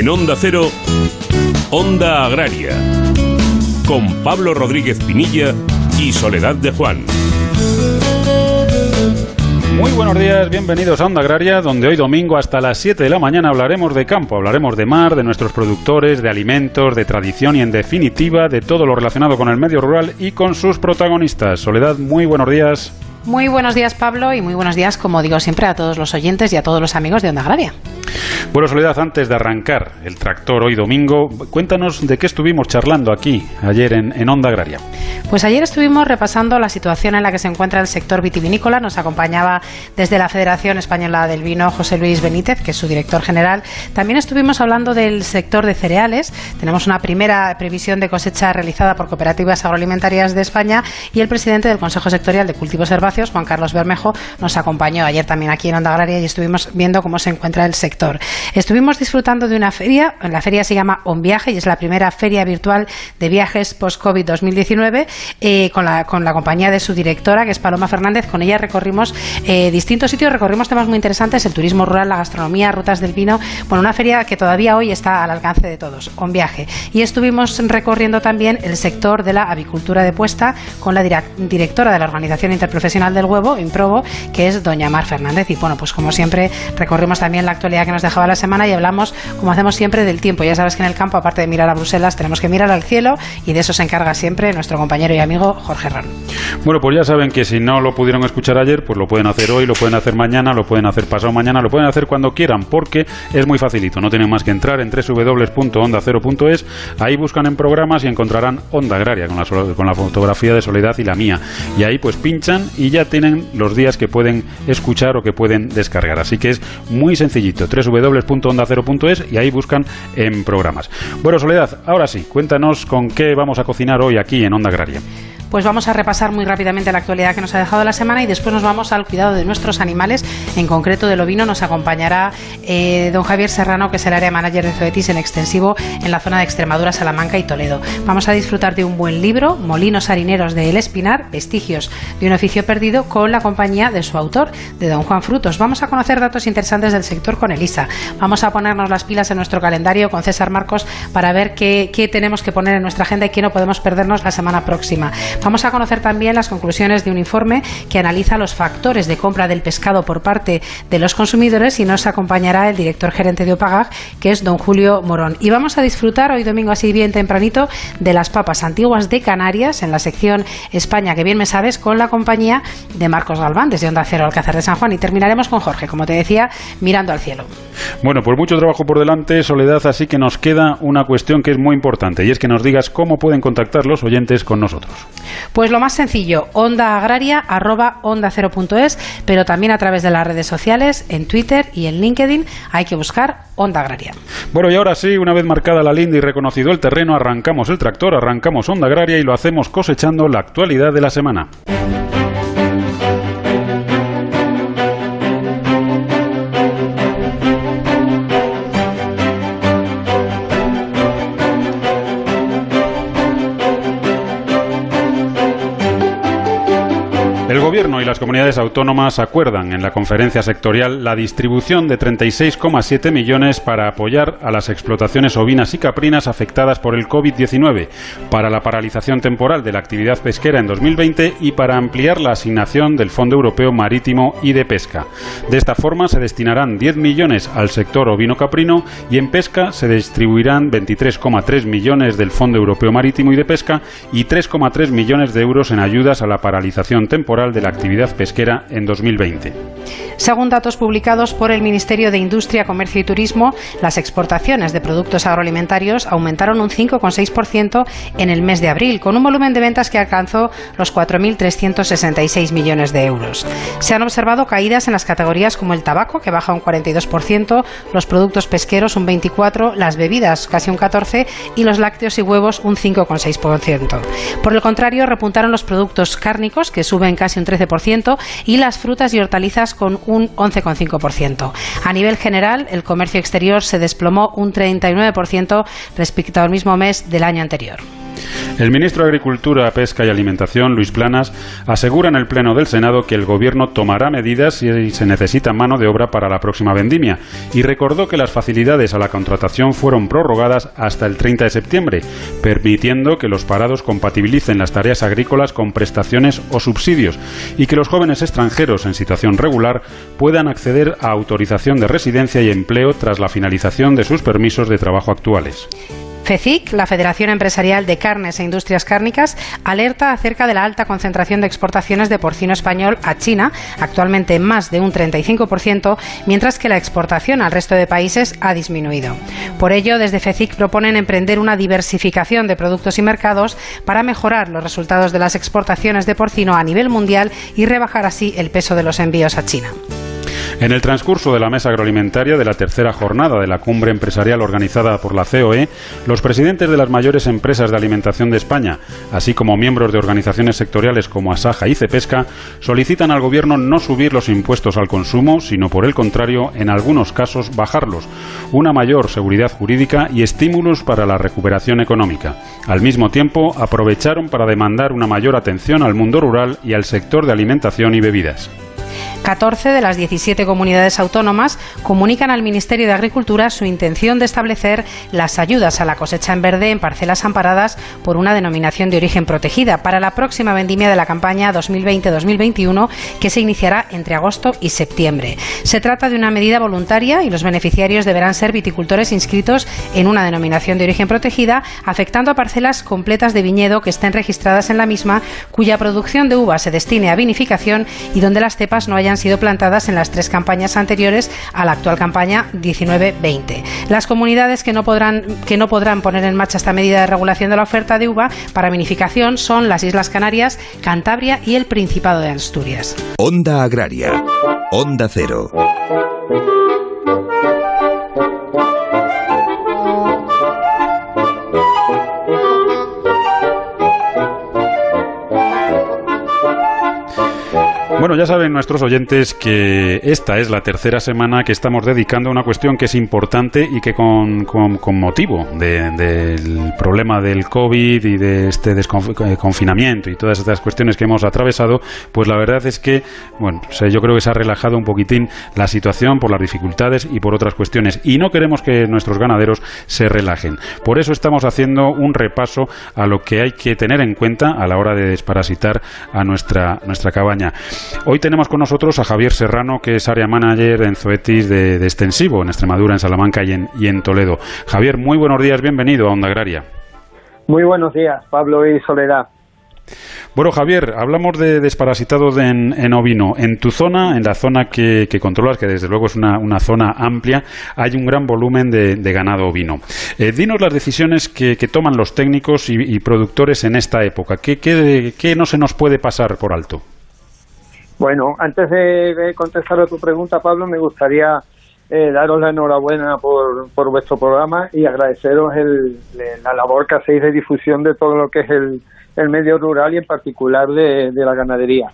En Onda Cero, Onda Agraria, con Pablo Rodríguez Pinilla y Soledad de Juan. Muy buenos días, bienvenidos a Onda Agraria, donde hoy domingo hasta las 7 de la mañana hablaremos de campo, hablaremos de mar, de nuestros productores, de alimentos, de tradición y en definitiva de todo lo relacionado con el medio rural y con sus protagonistas. Soledad, muy buenos días. Muy buenos días Pablo y muy buenos días, como digo siempre, a todos los oyentes y a todos los amigos de Onda Agraria. Bueno, Soledad, antes de arrancar el tractor hoy domingo, cuéntanos de qué estuvimos charlando aquí ayer en, en, Onda Agraria. Pues ayer estuvimos repasando la situación en la que se encuentra el sector vitivinícola. Nos acompañaba desde la Federación Española del Vino José Luis Benítez, que es su director general. También estuvimos hablando del sector de cereales. Tenemos una primera previsión de cosecha realizada por cooperativas agroalimentarias de España y el presidente del Consejo Sectorial de Cultivos Herbáceos, Juan Carlos Bermejo, nos acompañó ayer también aquí en Onda Agraria y estuvimos viendo cómo se encuentra el sector. Estuvimos disfrutando de una feria, la feria se llama On Viaje y es la primera feria virtual de viajes post-COVID 2019 eh, con, la, con la compañía de su directora, que es Paloma Fernández. Con ella recorrimos eh, distintos sitios, recorrimos temas muy interesantes, el turismo rural, la gastronomía, rutas del vino. Bueno, una feria que todavía hoy está al alcance de todos, On Viaje. Y estuvimos recorriendo también el sector de la avicultura de puesta con la directora de la Organización Interprofesional del Huevo, Improbo, que es doña Mar Fernández. Y bueno, pues como siempre, recorrimos también la actualidad que nos dejaba la semana y hablamos, como hacemos siempre, del tiempo. Ya sabes que en el campo, aparte de mirar a Bruselas, tenemos que mirar al cielo y de eso se encarga siempre nuestro compañero y amigo Jorge Ron. Bueno, pues ya saben que si no lo pudieron escuchar ayer, pues lo pueden hacer hoy, lo pueden hacer mañana, lo pueden hacer pasado mañana, lo pueden hacer cuando quieran, porque es muy facilito. No tienen más que entrar en www.onda0.es, ahí buscan en programas y encontrarán Onda Agraria con la, con la fotografía de Soledad y la mía. Y ahí pues pinchan y ya tienen los días que pueden escuchar o que pueden descargar. Así que es muy sencillito. www.onda0.es y ahí buscan en programas. Bueno, Soledad, ahora sí, cuéntanos con qué vamos a cocinar hoy aquí en Onda Agraria pues vamos a repasar muy rápidamente la actualidad que nos ha dejado la semana y después nos vamos al cuidado de nuestros animales, en concreto del ovino. Nos acompañará eh, don Javier Serrano, que es el área manager de Zoetis en extensivo en la zona de Extremadura, Salamanca y Toledo. Vamos a disfrutar de un buen libro, Molinos Harineros de El Espinar, Vestigios de un oficio perdido, con la compañía de su autor, de don Juan Frutos. Vamos a conocer datos interesantes del sector con Elisa. Vamos a ponernos las pilas en nuestro calendario con César Marcos para ver qué, qué tenemos que poner en nuestra agenda y qué no podemos perdernos la semana próxima. Vamos a conocer también las conclusiones de un informe que analiza los factores de compra del pescado por parte de los consumidores y nos acompañará el director gerente de Opagag, que es don Julio Morón. Y vamos a disfrutar hoy domingo así bien tempranito de las papas antiguas de Canarias en la sección España, que bien me sabes, con la compañía de Marcos Galván desde Onda Cero Alcázar de San Juan. Y terminaremos con Jorge, como te decía, mirando al cielo. Bueno, pues mucho trabajo por delante, Soledad, así que nos queda una cuestión que es muy importante y es que nos digas cómo pueden contactar los oyentes con nosotros. Pues lo más sencillo, onda agraria arroba onda pero también a través de las redes sociales, en Twitter y en LinkedIn hay que buscar onda agraria. Bueno, y ahora sí, una vez marcada la linda y reconocido el terreno, arrancamos el tractor, arrancamos onda agraria y lo hacemos cosechando la actualidad de la semana. Las comunidades autónomas acuerdan en la conferencia sectorial la distribución de 36,7 millones para apoyar a las explotaciones ovinas y caprinas afectadas por el COVID-19, para la paralización temporal de la actividad pesquera en 2020 y para ampliar la asignación del Fondo Europeo Marítimo y de Pesca. De esta forma se destinarán 10 millones al sector ovino-caprino y en pesca se distribuirán 23,3 millones del Fondo Europeo Marítimo y de Pesca y 3,3 millones de euros en ayudas a la paralización temporal de la actividad pesquera en 2020. Según datos publicados por el Ministerio de Industria, Comercio y Turismo, las exportaciones de productos agroalimentarios aumentaron un 5,6% en el mes de abril, con un volumen de ventas que alcanzó los 4.366 millones de euros. Se han observado caídas en las categorías como el tabaco, que baja un 42%, los productos pesqueros un 24%, las bebidas casi un 14% y los lácteos y huevos un 5,6%. Por el contrario, repuntaron los productos cárnicos, que suben casi un 13%, y las frutas y hortalizas con un 11,5%. A nivel general, el comercio exterior se desplomó un 39% respecto al mismo mes del año anterior. El ministro de Agricultura, Pesca y Alimentación, Luis Planas, asegura en el Pleno del Senado que el Gobierno tomará medidas si se necesita mano de obra para la próxima vendimia y recordó que las facilidades a la contratación fueron prorrogadas hasta el 30 de septiembre, permitiendo que los parados compatibilicen las tareas agrícolas con prestaciones o subsidios y que los jóvenes extranjeros en situación regular puedan acceder a autorización de residencia y empleo tras la finalización de sus permisos de trabajo actuales. FECIC, la Federación Empresarial de Carnes e Industrias Cárnicas, alerta acerca de la alta concentración de exportaciones de porcino español a China, actualmente más de un 35%, mientras que la exportación al resto de países ha disminuido. Por ello, desde FECIC proponen emprender una diversificación de productos y mercados para mejorar los resultados de las exportaciones de porcino a nivel mundial y rebajar así el peso de los envíos a China. En el transcurso de la mesa agroalimentaria de la tercera jornada de la cumbre empresarial organizada por la COE, los presidentes de las mayores empresas de alimentación de España, así como miembros de organizaciones sectoriales como Asaja y Cepesca, solicitan al Gobierno no subir los impuestos al consumo, sino por el contrario, en algunos casos, bajarlos, una mayor seguridad jurídica y estímulos para la recuperación económica. Al mismo tiempo, aprovecharon para demandar una mayor atención al mundo rural y al sector de alimentación y bebidas. 14 de las 17 comunidades autónomas comunican al Ministerio de Agricultura su intención de establecer las ayudas a la cosecha en verde en parcelas amparadas por una denominación de origen protegida para la próxima vendimia de la campaña 2020-2021 que se iniciará entre agosto y septiembre. Se trata de una medida voluntaria y los beneficiarios deberán ser viticultores inscritos en una denominación de origen protegida, afectando a parcelas completas de viñedo que estén registradas en la misma, cuya producción de uva se destine a vinificación y donde las cepas no hayan sido plantadas en las tres campañas anteriores a la actual campaña 19-20. Las comunidades que no, podrán, que no podrán poner en marcha esta medida de regulación de la oferta de uva para vinificación son las Islas Canarias, Cantabria y el Principado de Asturias. Onda Agraria. Onda Cero. Bueno, ya saben nuestros oyentes que esta es la tercera semana que estamos dedicando a una cuestión que es importante y que con, motivo del problema del COVID y de este eh, confinamiento y todas estas cuestiones que hemos atravesado, pues la verdad es que, bueno, yo creo que se ha relajado un poquitín la situación por las dificultades y por otras cuestiones. Y no queremos que nuestros ganaderos se relajen. Por eso estamos haciendo un repaso a lo que hay que tener en cuenta a la hora de desparasitar a nuestra, nuestra cabaña. Hoy tenemos con nosotros a Javier Serrano, que es área manager en Zoetis de, Extensivo, en Extremadura, en Salamanca y en, y en Toledo. Javier, muy buenos días, bienvenido a Onda Agraria. Muy buenos días, Pablo y Soledad. Bueno, Javier, hablamos de desparasitados en, ovino. En tu zona, en la zona que, controlas, que desde luego es una, zona amplia, hay un gran volumen de, ganado ovino. Eh, dinos las decisiones que, toman los técnicos y, productores en esta época. ¿Qué, ¿Qué no se nos puede pasar por alto? Bueno, antes de, contestar a tu pregunta, Pablo, me gustaría eh, daros la enhorabuena por, por vuestro programa y agradeceros el, la labor que hacéis de difusión de todo lo que es el, el medio rural y en particular de, de la ganadería.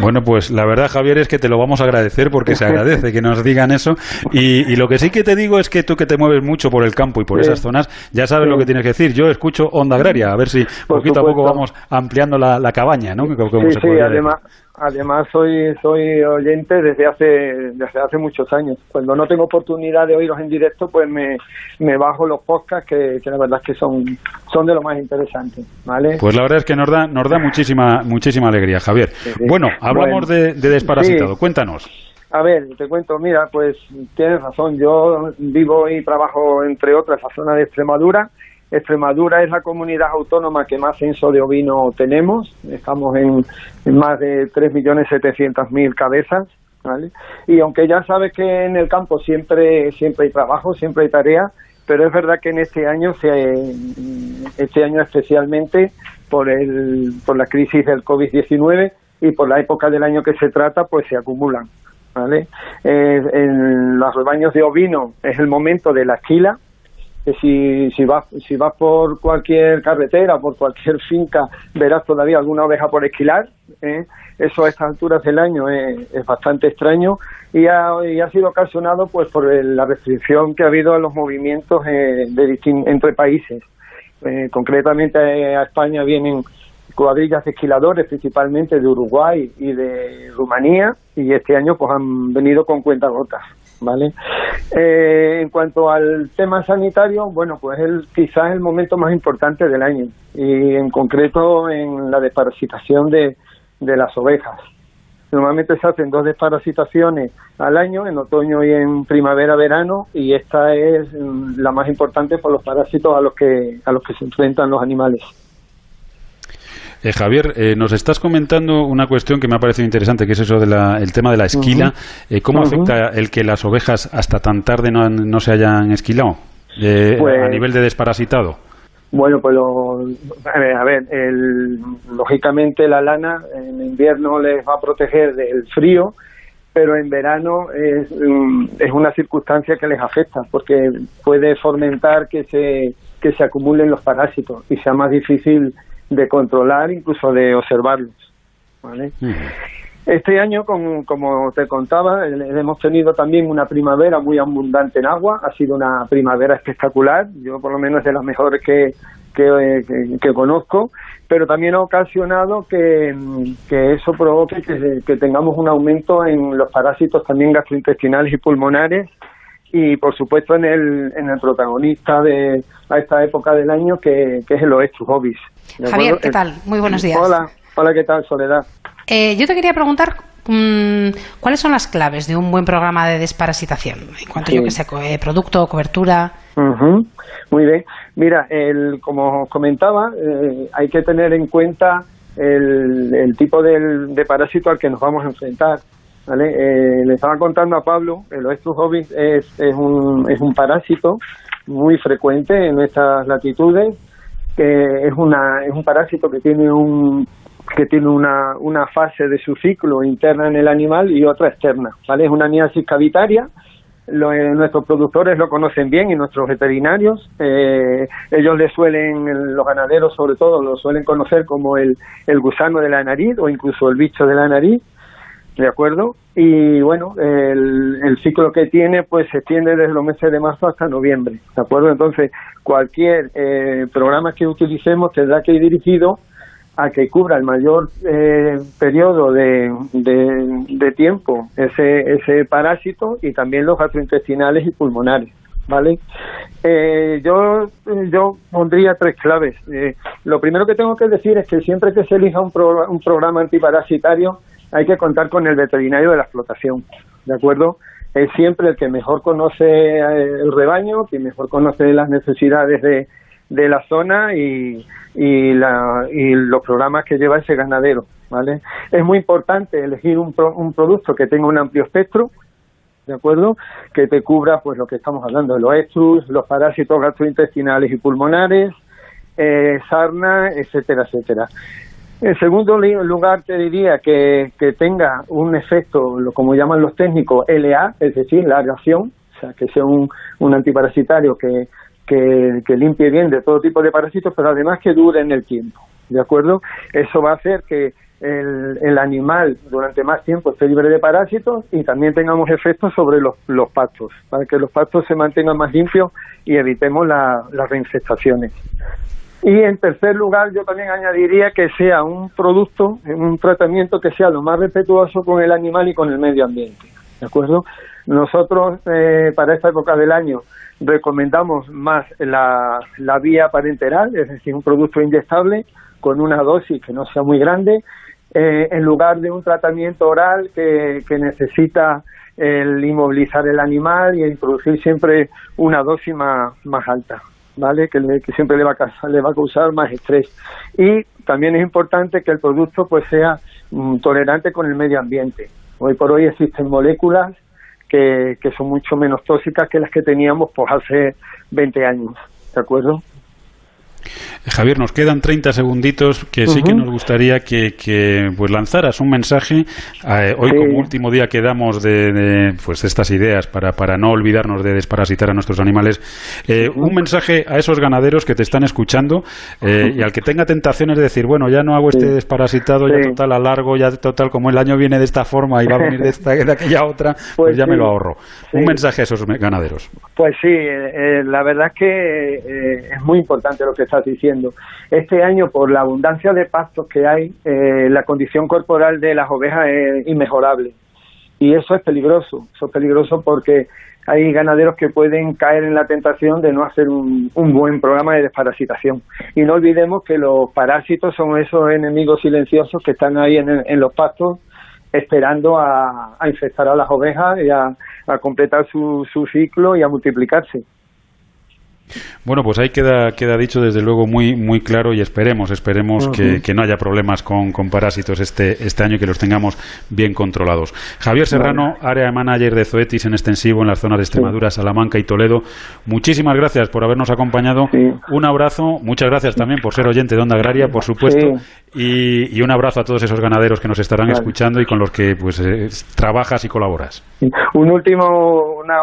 Bueno, pues la verdad, Javier, es que te lo vamos a agradecer porque se agradece que nos digan eso. Y, lo que sí que te digo es que tú que te mueves mucho por el campo y por esas zonas, ya sabes lo que tienes que decir. Yo escucho Onda Agraria, a ver si poquito a poco vamos ampliando la, cabaña, ¿no? sí, sí, además, además soy, soy oyente desde hace, desde hace muchos años. Cuando no tengo oportunidad de oíros en directo, pues me, me bajo los podcasts que, la verdad es que son, son de lo más interesante, ¿vale? Pues la verdad es que nos da, nos da muchísima, muchísima alegría, Javier. Bueno, hablamos de, desparasitado. Cuéntanos. A ver, te cuento, mira, pues tienes razón. Yo vivo y trabajo, entre otras, en la zona de Extremadura. Extremadura es la comunidad autónoma que más censo de ovino tenemos. Estamos en, más de 3.700.000 cabezas. ¿vale? Y aunque ya sabes que en el campo siempre, siempre hay trabajo, siempre hay tarea, pero es verdad que en este año, este año especialmente, por, el, por la crisis del COVID-19, y por la época del año que se trata, pues se acumulan. ¿vale? Eh, en los rebaños de ovino es el momento de la esquila, que si, si, vas, si vas por cualquier carretera, por cualquier finca, verás todavía alguna oveja por esquilar. ¿eh? Eso a estas alturas del año es, bastante extraño y ha, y ha, sido ocasionado pues por la restricción que ha habido en los movimientos eh, de entre países. Eh, concretamente a España vienen cuadrillas de esquiladores, principalmente de Uruguay y de Rumanía, y este año pues han venido con cuentagotas. ¿Vale? Eh, en cuanto al tema sanitario, bueno, pues el, quizás el momento más importante del año, y en concreto en la desparasitación de, de las ovejas. Normalmente se hacen dos desparasitaciones al año, en otoño y en primavera-verano, y esta es mm, la más importante por los parásitos a los que, a los que se enfrentan los animales. Eh, Javier, eh, nos estás comentando una cuestión que me ha parecido interesante, que es eso del tema de la esquila. Eh, ¿Cómo afecta el que las ovejas hasta tan tarde no, se hayan esquilado pues a nivel de desparasitado? Bueno, pues a ver, lógicamente la lana en invierno les va a proteger del frío, pero en verano es, mm, es una circunstancia que les afecta porque puede fomentar que se, que se acumulen los parásitos y sea más difícil de controlar, incluso de observarlos. ¿vale? Este año, como te contaba, hemos tenido también una primavera muy abundante en agua, ha sido una primavera espectacular, yo por lo menos de las mejores que, que, conozco, pero también ha ocasionado que, eso provoque que, tengamos un aumento en los parásitos también gastrointestinales y pulmonares y por supuesto en el, en el protagonista de a esta época del año que, es el Oestrus ovis. Javier, ¿qué tal? Muy buenos días. Hola, hola, ¿qué tal, Soledad? Eh, yo te quería preguntar mm, cuáles son las claves de un buen programa de desparasitación en cuanto yo que sé, eh, producto, cobertura. Muy bien. Mira, el, como os comentaba, eh, hay que tener en cuenta el, tipo de parásito al que nos vamos a enfrentar. ¿vale? le estaba contando a Pablo, el Oestrus ovis es, es, un, es un parásito muy frecuente en nuestras latitudes, que es, una, es un parásito que tiene un, que tiene una, una fase de su ciclo interna en el animal y otra externa, ¿vale? Es una niasis cavitaria, eh, nuestros productores lo conocen bien y nuestros veterinarios, eh, ellos le suelen, los ganaderos sobre todo, lo suelen conocer como el, el gusano de la nariz o incluso el bicho de la nariz, ¿de acuerdo? Y bueno, el, el ciclo que tiene pues se extiende desde los meses de marzo hasta noviembre, ¿de acuerdo? Entonces, cualquier eh, programa que utilicemos tendrá que ir dirigido a que cubra el mayor eh, periodo de, de, tiempo ese, ese parásito y también los gastrointestinales y pulmonares. ¿Vale? Eh, yo, yo pondría tres claves. Eh, lo primero que tengo que decir es que siempre que se elija un, un programa antiparasitario hay que contar con el veterinario de la explotación, ¿de acuerdo? Es siempre el que mejor conoce el rebaño, quien mejor conoce las necesidades de, de la zona y, y, la, y los programas que lleva ese ganadero. ¿vale? Es muy importante elegir un, un producto que tenga un amplio espectro, ¿de acuerdo? Que te cubra pues lo que estamos hablando, los estrus, los parásitos gastrointestinales y pulmonares, eh, sarna, etcétera, etcétera. En segundo lugar, te diría que, que tenga un efecto, como llaman los técnicos, LA, es decir, la reacción, o sea, que sea un, un antiparasitario que, que, limpie bien de todo tipo de parásitos, pero además que dure en el tiempo. ¿De acuerdo? Eso va a hacer que el, el, animal durante más tiempo esté libre de parásitos y también tengamos efectos sobre los, los pastos, para que los pastos se mantengan más limpios y evitemos las reinfestaciones. Y en tercer lugar, yo también añadiría que sea un producto, un tratamiento que sea lo más respetuoso con el animal y con el medio ambiente. ¿De acuerdo? Nosotros, eh, para esta época del año, recomendamos más la, la vía parenteral, es decir, un producto inyectable con una dosis que no sea muy grande, eh, en lugar de un tratamiento oral que, que necesita el inmovilizar el animal y introducir siempre una dosis más, más alta, ¿vale? Que, que siempre le va, a, le va a causar más estrés. Y también es importante que el producto pues sea mm, tolerante con el medio ambiente. Hoy por hoy existen moléculas que, que son mucho menos tóxicas que las que teníamos pues hace 20 años, ¿de acuerdo? Javier, nos quedan 30 segunditos que sí que nos gustaría que, pues lanzaras un mensaje eh, hoy como último día que damos de, pues estas ideas para, para, no olvidarnos de desparasitar a nuestros animales. Eh, un mensaje a esos ganaderos que te están escuchando eh, y al que tenga tentaciones de decir, bueno, ya no hago este desparasitado, ya total a largo, ya total como el año viene de esta forma y va a venir de, esta, de aquella otra, pues, pues ya me lo ahorro. Un mensaje a esos ganaderos. Pues sí, la verdad es que es muy importante lo que estás diciendo. Este año, por la abundancia de pastos que hay, eh, la condición corporal de las ovejas es inmejorable. Y eso es peligroso, eso es peligroso porque hay ganaderos que pueden caer en la tentación de no hacer un, buen programa de desparasitación. Y no olvidemos que los parásitos son esos enemigos silenciosos que están ahí en, los pastos esperando a, infectar a las ovejas y a, completar su ciclo y a multiplicarse. Bueno, pues ahí queda, queda dicho desde luego muy, muy claro y esperemos, esperemos que, no haya problemas con, parásitos este, este año y que los tengamos bien controlados. Javier Serrano, área manager de Zoetis en extensivo en las zonas de Extremadura, Salamanca y Toledo. Muchísimas gracias por habernos acompañado. Un abrazo, muchas gracias también por ser oyente de Onda Agraria, por supuesto, y, un abrazo a todos esos ganaderos que nos estarán escuchando y con los que pues eh, trabajas y colaboras. Un último, una,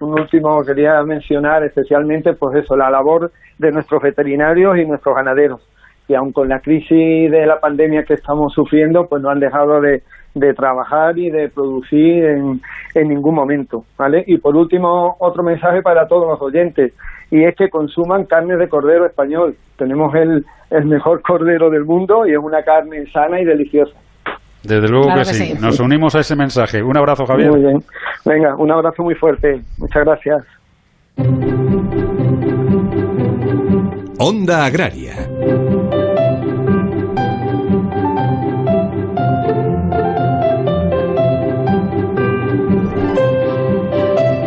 un último quería mencionar especialmente pues eso, la labor de nuestros veterinarios y nuestros ganaderos, que aun con la crisis de la pandemia que estamos sufriendo, pues no han dejado de, trabajar y de producir en, en ningún momento, ¿vale? Y por último, otro mensaje para todos los oyentes, y es que consuman carne de cordero español. Tenemos el, el mejor cordero del mundo y es una carne sana y deliciosa. Desde luego que, sí. Nos unimos a ese mensaje. Un abrazo, Javier. Muy bien. Venga, un abrazo muy fuerte. Muchas gracias. Onda Agraria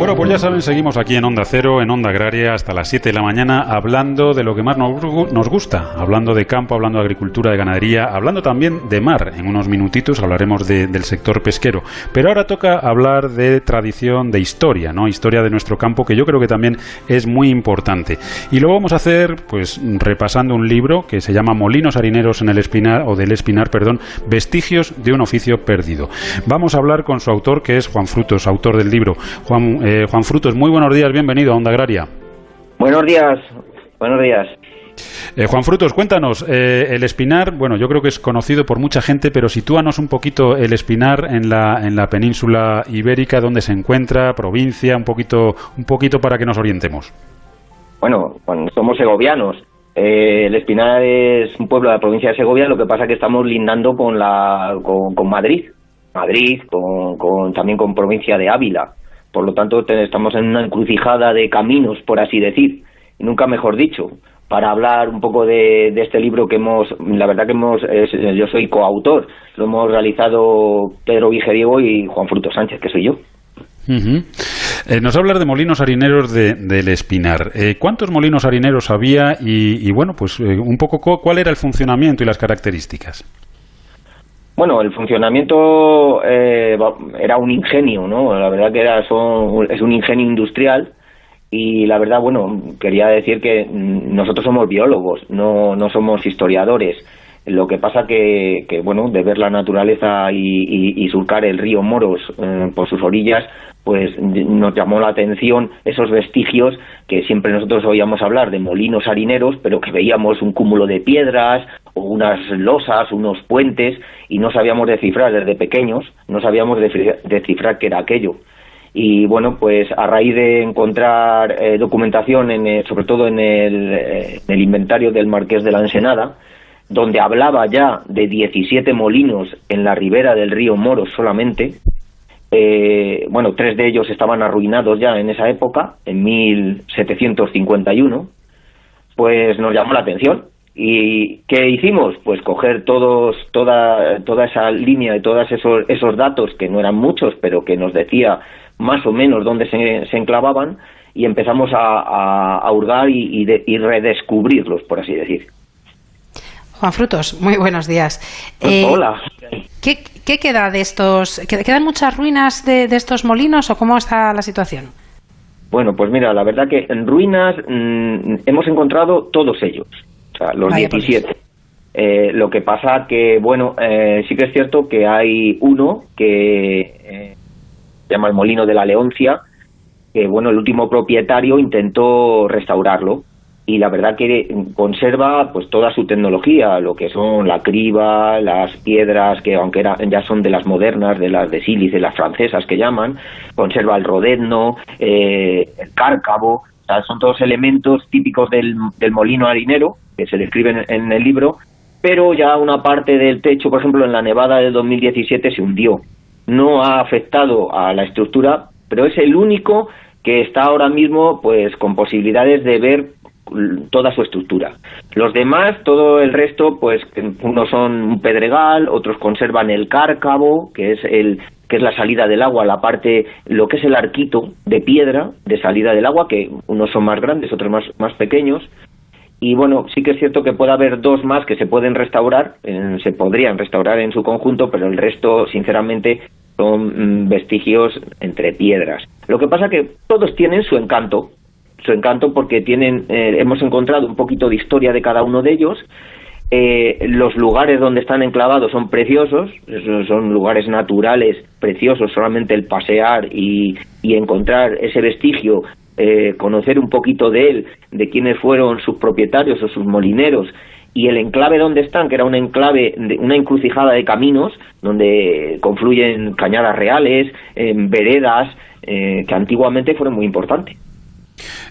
Bueno, pues ya saben, seguimos aquí en Onda Cero, en Onda Agraria, hasta las 7 de la mañana, hablando de lo que más nos, gusta, hablando de campo, hablando de agricultura, de ganadería, hablando también de mar. En unos minutitos hablaremos del sector pesquero. Pero ahora toca hablar de tradición, de historia, ¿no? Historia de nuestro campo, que yo creo que también es muy importante. Y lo vamos a hacer, pues, repasando un libro que se llama Molinos harineros en el Espinar, o del Espinar, perdón, Vestigios de un oficio perdido. Vamos a hablar con su autor, que es Juan Frutos, autor del libro. Eh, Juan Frutos, muy buenos días, bienvenido a Onda Agraria. Buenos días, buenos días. Eh, Juan Frutos, cuéntanos, eh, el espinar, bueno, yo creo que es conocido por mucha gente, pero sitúanos un poquito el espinar en la, en la península ibérica, dónde se encuentra, provincia, un poquito, un poquito para que nos orientemos. Bueno, somos segovianos. Eh, el Espinar es un pueblo de la provincia de Segovia, lo que pasa es que estamos lindando con, la, con, Madrid, Madrid, con, también con provincia de Ávila. Por lo tanto, estamos en una encrucijada de caminos, por así decir, nunca mejor dicho, para hablar un poco de, este libro que hemos, la verdad que hemos, yo soy coautor, lo hemos realizado Pedro Vigediego y Juan Fruto Sánchez, que soy yo. Eh, nos hablar de molinos harineros del Espinar. Eh, ¿Cuántos molinos harineros había y, bueno, pues eh, un poco cuál era el funcionamiento y las características? Bueno, el funcionamiento eh, era un ingenio, ¿no? La verdad que era es un ingenio industrial y la verdad, bueno, quería decir que nosotros somos biólogos, no, no somos historiadores. Lo que pasa que, que bueno, de ver la naturaleza y, surcar el río Moros eh, por sus orillas, pues nos llamó la atención esos vestigios que siempre nosotros oíamos hablar de molinos harineros, pero que veíamos un cúmulo de piedras unas losas, unos puentes, y no sabíamos descifrar desde pequeños, no sabíamos descifrar qué era aquello. Y bueno, pues a raíz de encontrar eh, documentación, en sobre todo en el, eh, en el inventario del Marqués de la Ensenada, donde hablaba ya de 17 molinos en la ribera del río Moro solamente, eh, bueno, tres de ellos estaban arruinados ya en esa época, en 1751, pues nos llamó la atención. ¿Y qué hicimos? Pues coger todos, toda, toda esa línea y todos esos, esos datos, que no eran muchos, pero que nos decía más o menos dónde se, se enclavaban, y empezamos a, a, hurgar y, y redescubrirlos, por así decir. Juan Frutos, muy buenos días. Eh, hola. ¿qué, queda de estos? ¿Quedan muchas ruinas de, estos molinos o cómo está la situación? Bueno, pues mira, la verdad que en ruinas mm, hemos encontrado todos ellos, o sea, los 17. Eh, lo que pasa que, bueno, eh, sí que es cierto que hay uno que se llama el Molino de la Leoncia, que, bueno, el último propietario intentó restaurarlo y la verdad que conserva pues toda su tecnología, lo que son la criba, las piedras que aunque ya son de las modernas, de las de sílice, las francesas que llaman, conserva el rodezno, eh, el cárcavo, son todos elementos típicos del, molino harinero que se describen en el libro, pero ya una parte del techo, por ejemplo, en la nevada del 2017 se hundió. No ha afectado a la estructura, pero es el único que está ahora mismo pues con posibilidades de ver toda su estructura. Los demás, todo el resto, pues unos son un pedregal, otros conservan el cárcavo, que es el que es la salida del agua, la parte, lo que es el arquito de piedra de salida del agua, que unos son más grandes, otros más, más pequeños, y bueno, sí que es cierto que puede haber dos más que se pueden restaurar, se podrían restaurar en su conjunto, pero el resto, sinceramente, son mm, vestigios entre piedras. Lo que pasa que todos tienen su encanto, su encanto porque tienen, eh, hemos encontrado un poquito de historia de cada uno de ellos. Eh, los lugares donde están enclavados son preciosos, son lugares naturales preciosos, solamente el pasear y, encontrar ese vestigio, eh, conocer un poquito de él, de quiénes fueron sus propietarios o sus molineros, y el enclave donde están, que era un enclave, una encrucijada de caminos, donde confluyen cañadas reales, veredas, que antiguamente fueron muy importantes.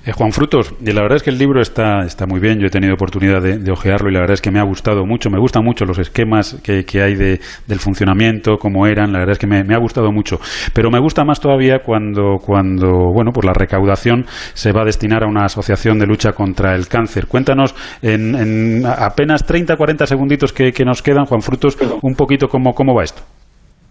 Eh, Juan Frutos, y la verdad es que el libro está, está muy bien, yo he tenido oportunidad de, de ojearlo y la verdad es que me ha gustado mucho, me gustan mucho los esquemas que, que hay de, del funcionamiento, cómo eran, la verdad es que me, me, ha gustado mucho, pero me gusta más todavía cuando, cuando bueno, pues la recaudación se va a destinar a una asociación de lucha contra el cáncer. Cuéntanos en, en apenas 30, 40 segunditos que, que nos quedan, Juan Frutos, un poquito cómo, cómo va esto.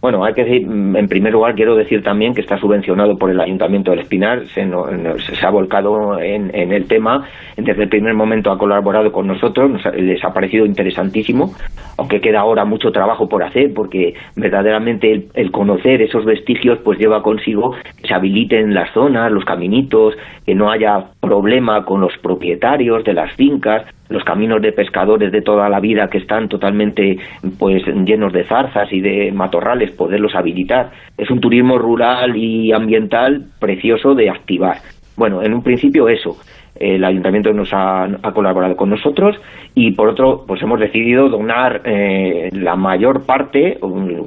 Bueno, hay que decir, mm, en primer lugar, quiero decir también que está subvencionado por el Ayuntamiento del Espinar, se, ha volcado en, el tema, desde el primer momento ha colaborado con nosotros, les ha parecido interesantísimo, aunque queda ahora mucho trabajo por hacer, porque verdaderamente el, conocer esos vestigios pues lleva consigo que se habiliten las zonas, los caminitos, que no haya problema con los propietarios de las fincas, los caminos de pescadores de toda la vida que están totalmente pues llenos de zarzas y de matorrales poderlos habilitar. Es un turismo rural y ambiental precioso de activar. Bueno en un principio eso el ayuntamiento nos ha, colaborado con nosotros y por otro pues hemos decidido donar eh, la mayor parte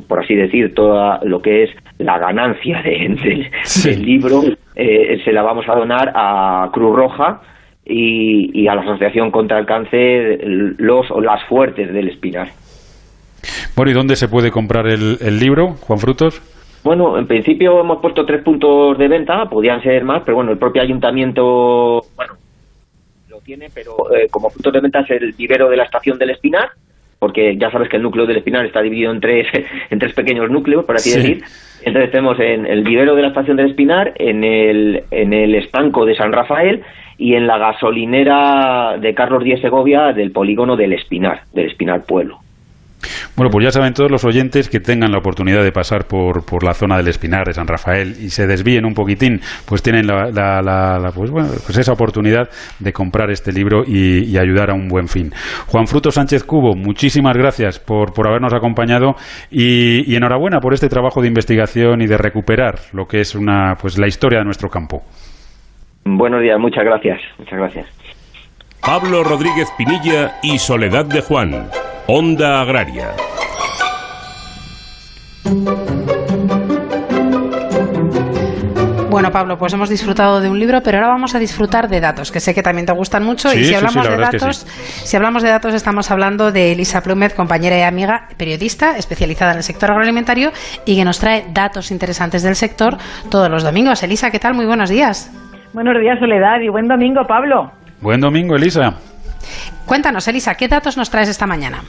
por así decir toda lo que es la ganancia de, del libro eh, se la vamos a donar a Cruz Roja y, a la Asociación contra el Cáncer los o las fuertes del espinar. Bueno, ¿y dónde se puede comprar el, libro, Juan Frutos? Bueno, en principio hemos puesto tres puntos de venta, podían ser más, pero bueno, el propio ayuntamiento, bueno, lo tiene, pero eh, como puntos de venta es el vivero de la estación del Espinar, porque ya sabes que el núcleo del Espinar está dividido en tres, en tres pequeños núcleos, por así decir. Entonces tenemos en el vivero de la estación del Espinar, en el, en el estanco de San Rafael y en la gasolinera de Carlos Díez Segovia del polígono del Espinar, del Espinar Pueblo. Bueno, pues ya saben todos los oyentes que tengan la oportunidad de pasar por, por la zona del Espinar de San Rafael y se desvíen un poquitín, pues tienen la, la, pues bueno, pues esa oportunidad de comprar este libro y, ayudar a un buen fin. Juan Fruto Sánchez Cubo, muchísimas gracias por, por habernos acompañado y, y enhorabuena por este trabajo de investigación y de recuperar lo que es una, pues la historia de nuestro campo. Buenos días, muchas gracias. Muchas gracias. Pablo Rodríguez Pinilla y Soledad de Juan. Onda Agraria. Bueno, Pablo, pues hemos disfrutado de un libro, pero ahora vamos a disfrutar de datos, que sé que también te gustan mucho. y si hablamos de datos, si hablamos de datos, estamos hablando de Elisa Plumet, compañera y amiga, periodista, especializada en el sector agroalimentario y que nos trae datos interesantes del sector todos los domingos. Elisa, ¿qué tal? Muy buenos días. Buenos días, Soledad, y buen domingo, Pablo. Buen domingo, Elisa. Cuéntanos, Elisa, ¿qué datos nos traes esta mañana?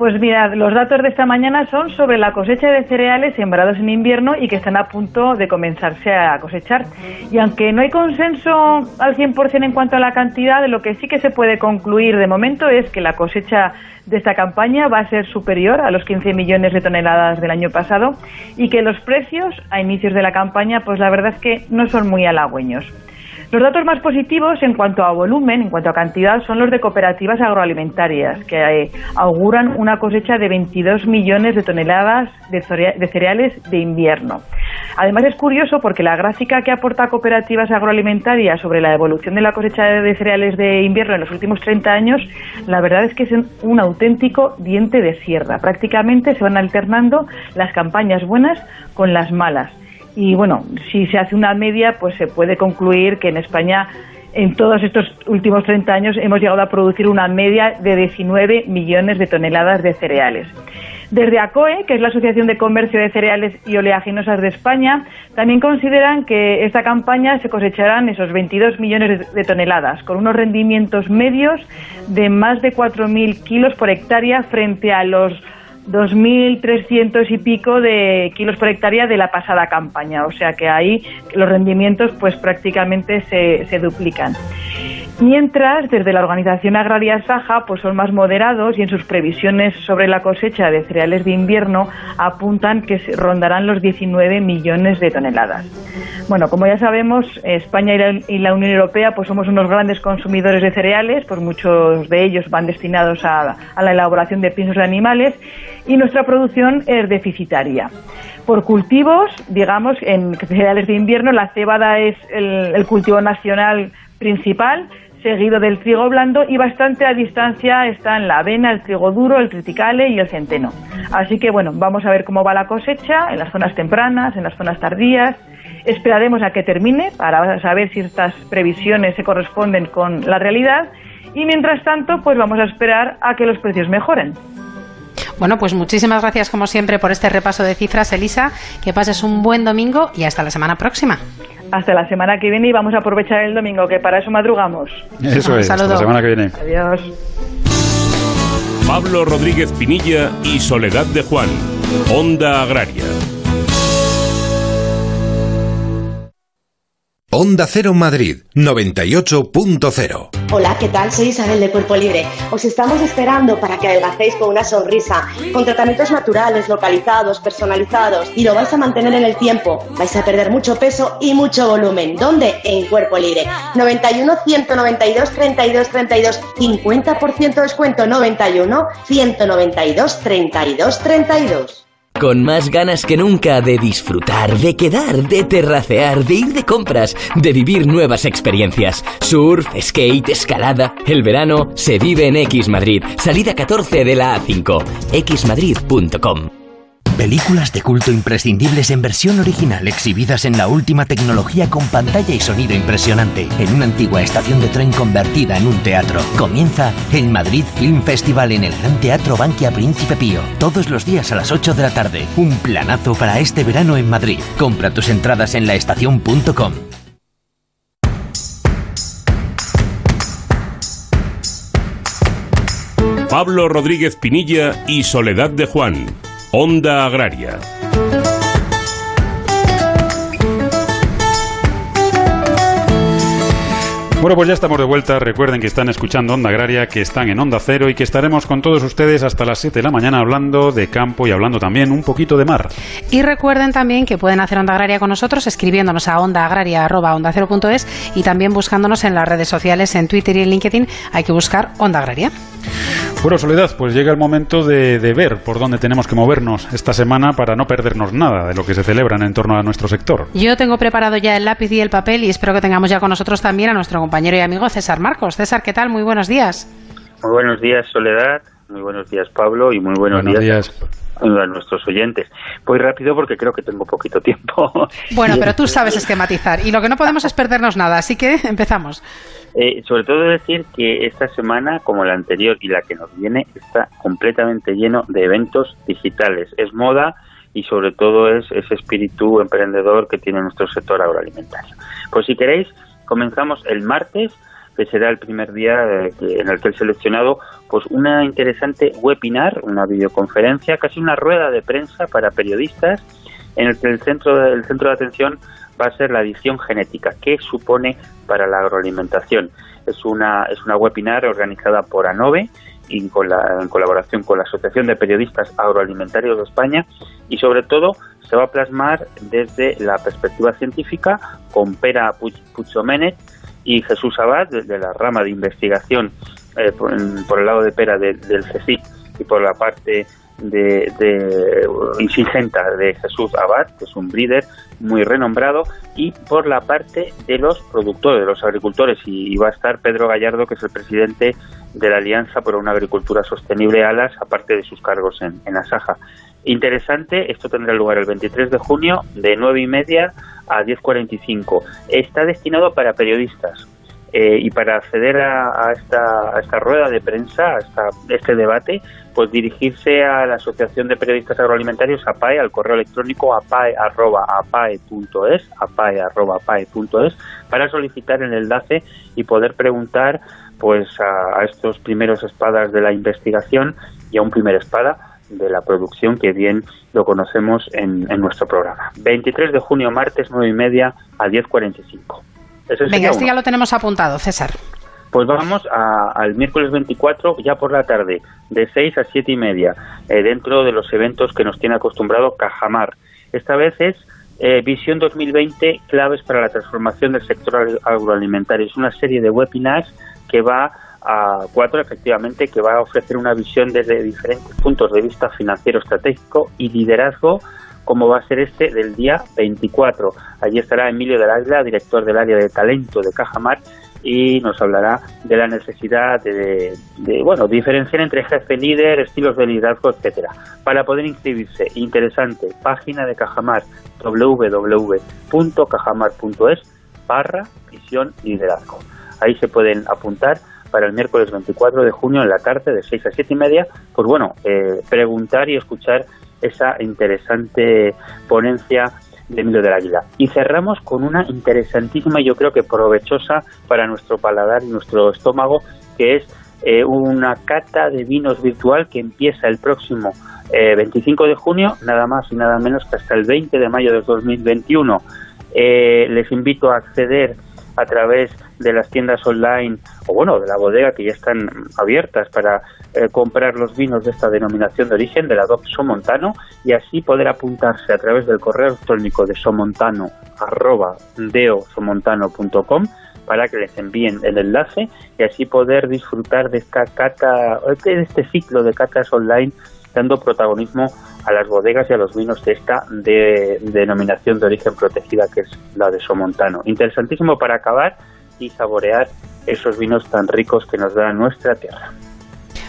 Pues mirad, los datos de esta mañana son sobre la cosecha de cereales sembrados en invierno y que están a punto de comenzarse a cosechar. Y aunque no hay consenso al 100% en cuanto a la cantidad, lo que sí que se puede concluir de momento es que la cosecha de esta campaña va a ser superior a los 15 millones de toneladas del año pasado y que los precios a inicios de la campaña, pues la verdad es que no son muy halagüeños. Los datos más positivos en cuanto a volumen, en cuanto a cantidad, son los de cooperativas agroalimentarias, que eh, auguran una cosecha de 22 millones de toneladas de cereales de invierno. Además es curioso porque la gráfica que aporta cooperativas agroalimentarias sobre la evolución de la cosecha de cereales de invierno en los últimos 30 años, la verdad es que es un auténtico diente de sierra. Prácticamente se van alternando las campañas buenas con las malas. Y bueno, si se hace una media, pues se puede concluir que en España en todos estos últimos 30 años hemos llegado a producir una media de 19 millones de toneladas de cereales. Desde ACOE, que es la Asociación de Comercio de Cereales y Oleaginosas de España, también consideran que esta campaña se cosecharán esos 22 millones de toneladas, con unos rendimientos medios de más de 4.000 kilos por hectárea frente a los 2.300 y pico de kilos por hectárea de la pasada campaña. O sea que ahí los rendimientos pues prácticamente se, se duplican. Mientras, desde la Organización Agraria Saja, pues son más moderados y en sus previsiones sobre la cosecha de cereales de invierno apuntan que rondarán los 19 millones de toneladas. Bueno, como ya sabemos, España y la, Unión Europea pues somos unos grandes consumidores de cereales, pues muchos de ellos van destinados a, la elaboración de piensos de animales y nuestra producción es deficitaria. Por cultivos, digamos, en cereales de invierno, la cebada es el cultivo nacional principal, seguido del trigo blando y bastante a distancia están la avena, el trigo duro, el triticale y el centeno. Así que bueno, vamos a ver cómo va la cosecha en las zonas tempranas, en las zonas tardías. Esperaremos a que termine para saber si estas previsiones se corresponden con la realidad y mientras tanto pues vamos a esperar a que los precios mejoren. Bueno, pues muchísimas gracias como siempre por este repaso de cifras, Elisa. Que pases un buen domingo y hasta la semana próxima. Hasta la semana que viene y vamos a aprovechar el domingo, que para eso madrugamos. Eso es, hasta la semana que viene. Adiós. Pablo Rodríguez Pinilla y Soledad de Juan, Onda Agraria. Onda Cero Madrid 98.0. Hola, ¿qué tal? Soy Isabel de Cuerpo Libre. Os estamos esperando para que adelgacéis con una sonrisa, con tratamientos naturales, localizados, personalizados y lo vais a mantener en el tiempo. Vais a perder mucho peso y mucho volumen. ¿Dónde? En Cuerpo Libre. 91 192 32 32 50% descuento 91 192 32 32 con más ganas que nunca de disfrutar, de quedar, de terracear, de ir de compras, de vivir nuevas experiencias. Surf, skate, escalada. El verano se vive en X Madrid. Salida 14 de la A5. xmadrid.com. Películas de culto imprescindibles en versión original exhibidas en la última tecnología con pantalla y sonido impresionante en una antigua estación de tren convertida en un teatro. Comienza el Madrid Film Festival en el Gran Teatro Bankia Príncipe Pío, todos los días a las 8 de la tarde. Un planazo para este verano en Madrid. Compra tus entradas en laestacion.com. Pablo Rodríguez Pinilla y Soledad de Juan Onda Agraria. Bueno, pues ya estamos de vuelta. Recuerden que están escuchando Onda Agraria, que están en Onda Cero y que estaremos con todos ustedes hasta las 7 de la mañana hablando de campo y hablando también un poquito de mar. Y recuerden también que pueden hacer Onda Agraria con nosotros escribiéndonos a ondaagraria.onda0.es y también buscándonos en las redes sociales, en Twitter y en LinkedIn. Hay que buscar Onda Agraria. Bueno, Soledad, pues llega el momento de, ver por dónde tenemos que movernos esta semana para no perdernos nada de lo que se celebra en torno a nuestro sector. Yo tengo preparado ya el lápiz y el papel y espero que tengamos ya con nosotros también a nuestro compañero y amigo César Marcos. César, ¿qué tal? Muy buenos días. Muy buenos días, Soledad. Muy buenos días, Pablo. Y muy buenos, días, a nuestros oyentes. Voy rápido porque creo que tengo poquito tiempo. Bueno, pero tú sabes esquematizar y lo que no podemos es perdernos nada, así que empezamos. Eh, sobre todo decir que esta semana, como la anterior y la que nos viene, está completamente lleno de eventos digitales. Es moda y sobre todo es ese espíritu emprendedor que tiene nuestro sector agroalimentario. Pues si queréis, comenzamos el martes, que será el primer día eh, en el que he seleccionado pues una interesante webinar, una videoconferencia, casi una rueda de prensa para periodistas, en el que el centro, el centro de atención va a ser la edición genética. ¿Qué supone para la agroalimentación? Es una, es una webinar organizada por ANOVE y con la, en colaboración con la Asociación de Periodistas Agroalimentarios de España y sobre todo se va a plasmar desde la perspectiva científica con Pera Puchomenet y Jesús Abad de, la rama de investigación eh, por, el lado de Pera del CSIC y por la parte de, de de Jesús Abad, que es un breeder muy renombrado, y por la parte de los productores, de los agricultores, y, va a estar Pedro Gallardo, que es el presidente de la Alianza por una Agricultura Sostenible ALAS, aparte de sus cargos en, en Asaja. Interesante, esto tendrá lugar el 23 de junio de 9 y media a 10.45. Está destinado para periodistas. Eh, y para acceder a, esta, a, esta, rueda de prensa, a este debate, pues dirigirse a la Asociación de Periodistas Agroalimentarios, APAE, al correo electrónico apae.apae.es, apae.apae.es, para solicitar el enlace y poder preguntar pues a, estos primeros espadas de la investigación y a un primer espada de la producción que bien lo conocemos en, nuestro programa. 23 de junio, martes, 9 y media a 10.45. Venga, este ya lo tenemos apuntado, César. Pues vamos al miércoles 24, ya por la tarde, de 6 a 7 y media, eh, dentro de los eventos que nos tiene acostumbrado Cajamar. Esta vez es eh, Visión 2020, claves para la transformación del sector agroalimentario. Es una serie de webinars que va a cuatro, efectivamente, que va a ofrecer una visión desde diferentes puntos de vista financiero, estratégico y liderazgo como va a ser este del día 24. Allí estará Emilio de la director del área de talento de Cajamar, y nos hablará de la necesidad de, bueno, diferenciar entre jefe líder, estilos de liderazgo, etcétera. Para poder inscribirse, interesante, página de Cajamar, www.cajamar.es barra visión liderazgo. Ahí se pueden apuntar para el miércoles 24 de junio en la tarde de 6 a 7 y media, pues bueno, eh, preguntar y escuchar esa interesante ponencia de Emilio del Águila. Y cerramos con una interesantísima yo creo que provechosa para nuestro paladar y nuestro estómago, que es eh, una cata de vinos virtual que empieza el próximo 25 eh, de junio, nada más y nada menos que hasta el 20 de mayo de 2021. Eh, les invito a acceder a través de las tiendas online o bueno, de la bodega que ya están abiertas para eh, comprar los vinos de esta denominación de origen, de la DOC Somontano, y así poder apuntarse a través del correo electrónico de somontano arroba deosomontano.com para que les envíen el enlace y así poder disfrutar de esta cata, de este ciclo de catas online dando protagonismo a las bodegas y a los vinos de esta denominación de origen protegida que es la de Somontano. Interesantísimo para acabar y saborear esos vinos tan ricos que nos da nuestra tierra.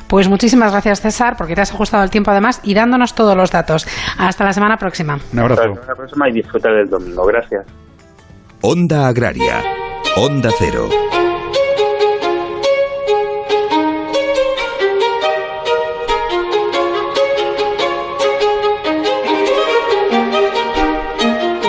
Pues muchísimas gracias César, porque te has ajustado el tiempo además y dándonos todos los datos. Hasta la semana próxima. Un abrazo. Hasta la próxima y disfrutar del domingo. Gracias. Onda Agraria. Onda Cero.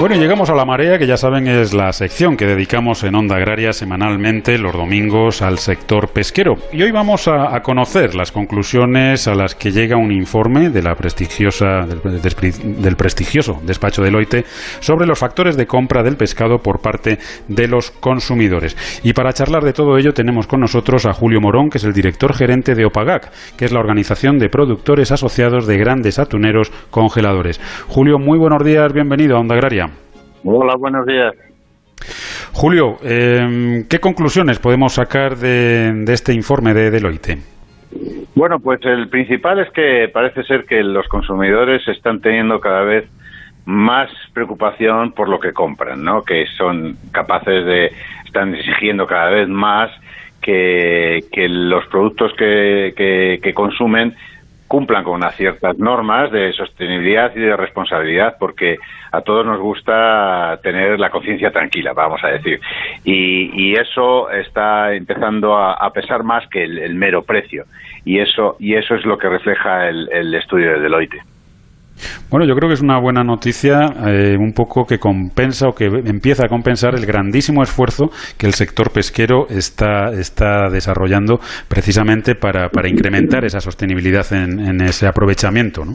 Bueno, llegamos a la marea, que ya saben es la sección que dedicamos en Onda Agraria semanalmente los domingos al sector pesquero. Y hoy vamos a, conocer las conclusiones a las que llega un informe de la prestigiosa, del, prestigioso despacho Deloitte sobre los factores de compra del pescado por parte de los consumidores. Y para charlar de todo ello tenemos con nosotros a Julio Morón, que es el director gerente de OPAGAC, que es la organización de productores asociados de grandes atuneros congeladores. Julio, muy buenos días, bienvenido a Onda Agraria. Hola, buenos días. Julio, em, ¿qué conclusiones podemos sacar de, este informe de Deloitte? Bueno, pues el principal es que parece ser que los consumidores están teniendo cada vez más preocupación por lo que compran, ¿no? Que son capaces de, están exigiendo cada vez más que, los productos que, que consumen cumplan con unas ciertas normas de sostenibilidad y de responsabilidad, porque a todos nos gusta tener la conciencia tranquila, vamos a decir. Y, eso está empezando a, pesar más que el, mero precio. Y eso, y eso es lo que refleja el, el estudio de Deloitte. Bueno, yo creo que es una buena noticia, eh, un poco que compensa o que empieza a compensar el grandísimo esfuerzo que el sector pesquero está, está desarrollando precisamente para, para incrementar esa sostenibilidad en, ese aprovechamiento, ¿no?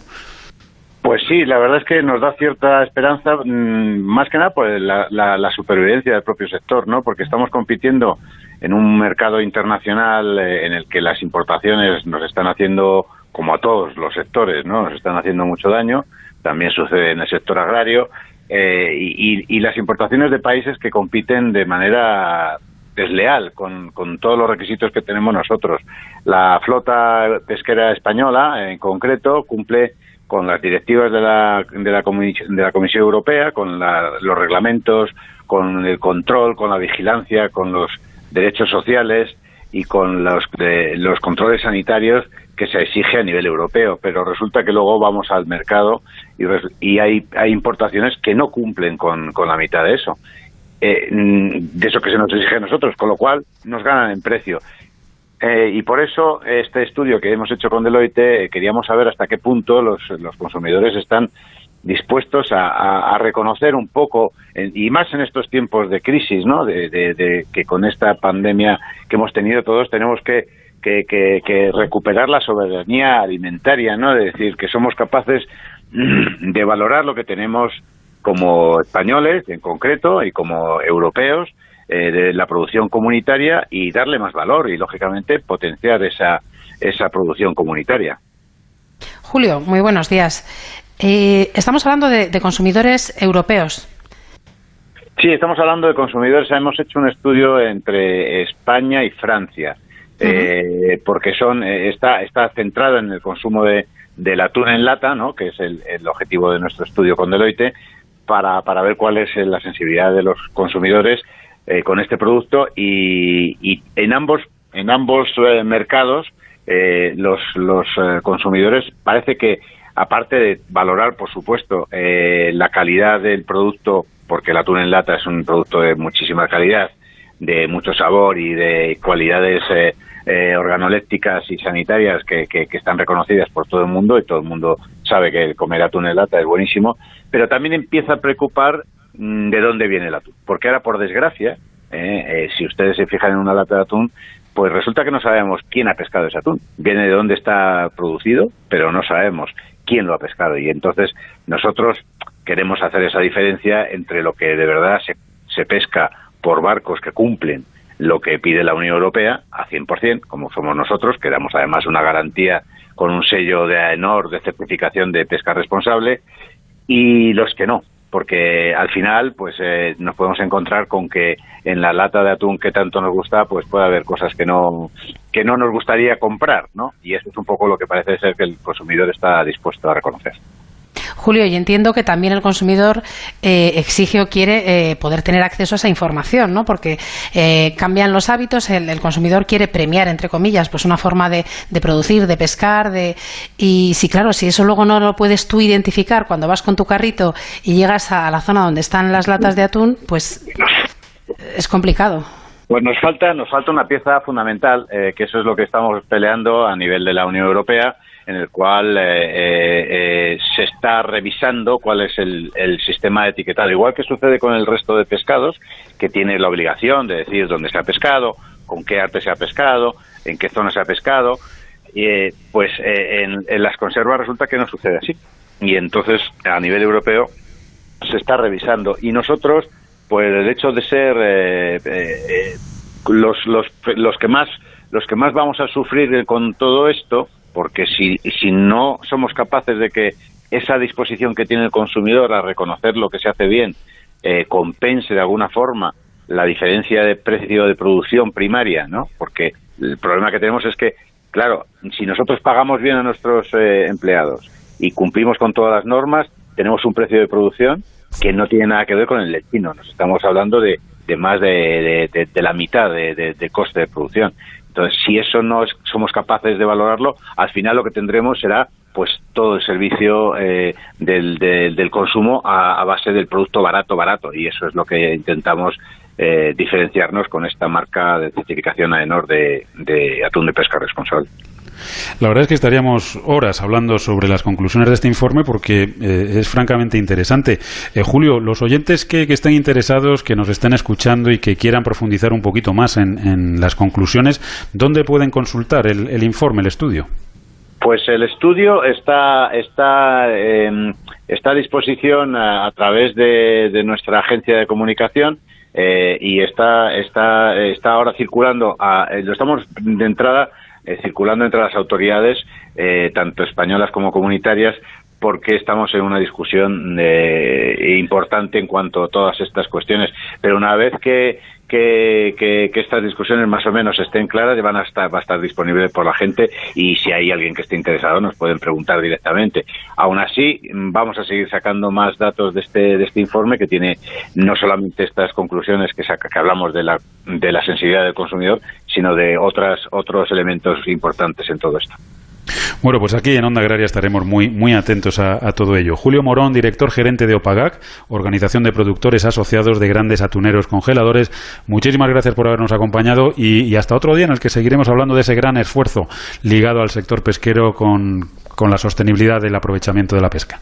Pues sí, la verdad es que nos da cierta esperanza, mm, más que nada por la, la, supervivencia del propio sector, ¿no? Porque estamos compitiendo en un mercado internacional eh, en el que las importaciones nos están haciendo como a todos los sectores, ¿no? Nos están haciendo mucho daño. También sucede en el sector agrario. Eh, y, las importaciones de países que compiten de manera desleal con, todos los requisitos que tenemos nosotros. La flota pesquera española, en concreto, cumple con las directivas de la, de la, de la Comisión Europea, con los reglamentos, con el control, con la vigilancia, con los derechos sociales y con los, los controles sanitarios que se exige a nivel europeo, pero resulta que luego vamos al mercado y, hay, hay importaciones que no cumplen con, la mitad de eso. eh, mm, de eso que se nos exige a nosotros, con lo cual nos ganan en precio. Eh, y por eso este estudio que hemos hecho con Deloitte eh, queríamos saber hasta qué punto los, los consumidores están dispuestos a, reconocer un poco, y más en estos tiempos de crisis, ¿no? De, que con esta pandemia que hemos tenido todos tenemos que, que, recuperar la soberanía alimentaria, ¿no? De decir que somos capaces de valorar lo que tenemos como españoles en concreto y como europeos eh, de la producción comunitaria y darle más valor y lógicamente potenciar esa, esa producción comunitaria. Julio, muy buenos días. Eh, estamos hablando de, consumidores europeos. Sí, estamos hablando de consumidores. Hemos hecho un estudio entre España y Francia, eh, porque son está está centrado en el consumo de, del atún en lata, ¿no? que es el, objetivo de nuestro estudio con Deloitte, para, para ver cuál es la sensibilidad de los consumidores eh, con este producto y, y, en ambos en ambos eh, mercados eh, los, los consumidores parece que aparte de valorar por supuesto la calidad del producto porque el atún en lata es un producto de muchísima calidad de mucho sabor y de cualidades eh, organolépticas y sanitarias que, que, están reconocidas por todo el mundo y todo el mundo sabe que comer atún en lata es buenísimo, pero también empieza a preocupar mm, de dónde viene el atún, porque ahora por desgracia, eh, eh, si ustedes se fijan en una lata de atún, pues resulta que no sabemos quién ha pescado ese atún, viene de dónde está producido, pero no sabemos quién lo ha pescado. Y entonces nosotros queremos hacer esa diferencia entre lo que de verdad se, se pesca por barcos que cumplen lo que pide la Unión Europea a 100%, como somos nosotros, que damos además una garantía con un sello de AENOR de certificación de pesca responsable, y los que no, porque al final pues eh, nos podemos encontrar con que en la lata de atún que tanto nos gusta pues puede haber cosas que no que no nos gustaría comprar, ¿no? Y eso es un poco lo que parece ser que el consumidor está dispuesto a reconocer. Julio, y entiendo que también el consumidor eh, exige o quiere eh, poder tener acceso a esa información, ¿no? Porque eh, cambian los hábitos, el, consumidor quiere premiar, entre comillas, pues una forma de, producir, de pescar, de y si claro, si eso luego no lo puedes tú identificar cuando vas con tu carrito y llegas a la zona donde están las latas de atún, pues es complicado. Pues nos falta, nos falta una pieza fundamental, que eso es lo que estamos peleando a nivel de la Unión Europea, en el cual eh, eh, eh, se está revisando cuál es el, sistema de etiquetado, igual que sucede con el resto de pescados, que tiene la obligación de decir dónde se ha pescado, con qué arte se ha pescado, en qué zona se ha pescado, pues en, las conservas resulta que no sucede así. Y entonces, a nivel europeo, se está revisando. Y nosotros, pues el hecho de ser los, los, los que más los que más vamos a sufrir con todo esto porque si, si no somos capaces de que esa disposición que tiene el consumidor a reconocer lo que se hace bien eh, compense de alguna forma la diferencia de precio de producción primaria, ¿no? Porque el problema que tenemos es que, claro, si nosotros pagamos bien a nuestros eh, empleados y cumplimos con todas las normas, tenemos un precio de producción que no tiene nada que ver con el lechino. Nos estamos hablando de, de más de, de, la mitad de, coste de producción. Entonces, si eso no somos capaces de valorarlo, al final lo que tendremos será pues todo el servicio eh, del, del, consumo a, base del producto barato, barato. Y eso es lo que intentamos eh, diferenciarnos con esta marca de certificación AENOR de, de atún de pesca responsable. La verdad es que estaríamos horas hablando sobre las conclusiones de este informe porque eh, es francamente interesante. Eh, Julio, los oyentes que, estén interesados, que nos estén escuchando y que quieran profundizar un poquito más en, las conclusiones, ¿dónde pueden consultar el, informe, el estudio? Pues el estudio está, está, em, está a disposición a, través de, nuestra agencia de comunicación eh, y está, está, está ahora circulando, lo estamos de entrada eh, circulando entre las autoridades, eh, tanto españolas como comunitarias, porque estamos en una discusión eh, importante en cuanto a todas estas cuestiones. Pero una vez que, que, estas discusiones más o menos estén claras, van a estar, va a estar disponible por la gente y si hay alguien que esté interesado nos pueden preguntar directamente. Aún así, vamos a seguir sacando más datos de este, de este informe que tiene no solamente estas conclusiones que, saca, que hablamos de la, de la sensibilidad del consumidor, sino de otras, otros elementos importantes en todo esto. Bueno, pues aquí en Onda Agraria estaremos muy, muy atentos a, todo ello. Julio Morón, director gerente de OPAGAC, Organización de Productores Asociados de Grandes Atuneros Congeladores. Muchísimas gracias por habernos acompañado y, hasta otro día en el que seguiremos hablando de ese gran esfuerzo ligado al sector pesquero con, con la sostenibilidad del aprovechamiento de la pesca.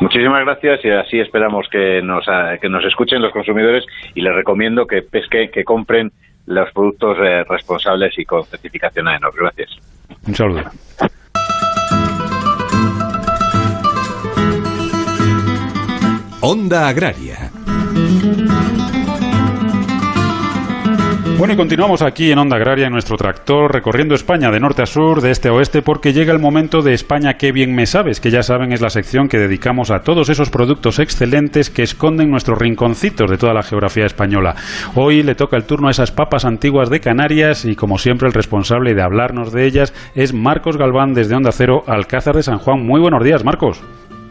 Muchísimas gracias y así esperamos que nos, que nos escuchen los consumidores y les recomiendo que pesquen, que compren los productos eh, responsables y con certificación AENOR. Gracias. Un saludo. Onda Agraria Bueno, y continuamos aquí en Onda Agraria, en nuestro tractor, recorriendo España de norte a sur, de este a oeste, porque llega el momento de España que bien me sabes, que ya saben es la sección que dedicamos a todos esos productos excelentes que esconden nuestros rinconcitos de toda la geografía española. Hoy le toca el turno a esas papas antiguas de Canarias y, como siempre, el responsable de hablarnos de ellas es Marcos Galván desde Onda Cero, Alcázar de San Juan. Muy buenos días, Marcos.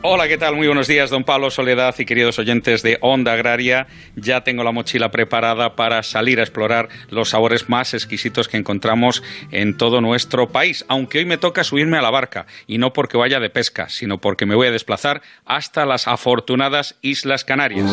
Hola, ¿qué tal? Muy buenos días, don Pablo Soledad y queridos oyentes de Onda Agraria. Ya tengo la mochila preparada para salir a explorar los sabores más exquisitos que encontramos en todo nuestro país. Aunque hoy me toca subirme a la barca, y no porque vaya de pesca, sino porque me voy a desplazar hasta las afortunadas Islas Canarias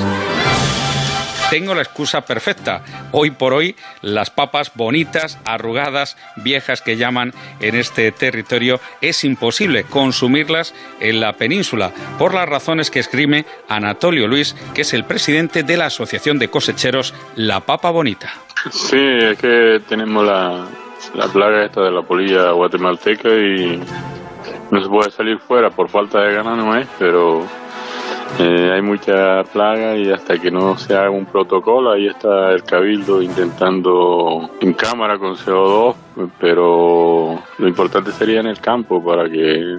tengo la excusa perfecta. Hoy por hoy, las papas bonitas, arrugadas, viejas que llaman en este territorio, es imposible consumirlas en la península, por las razones que escribe Anatolio Luis, que es el presidente de la Asociación de Cosecheros La Papa Bonita. Sí, es que tenemos la, la plaga esta de la polilla guatemalteca y no se puede salir fuera por falta de ganas, no es, pero eh, hay mucha plaga y hasta que no se haga un protocolo, ahí está el cabildo intentando en cámara con CO2, pero lo importante sería en el campo para que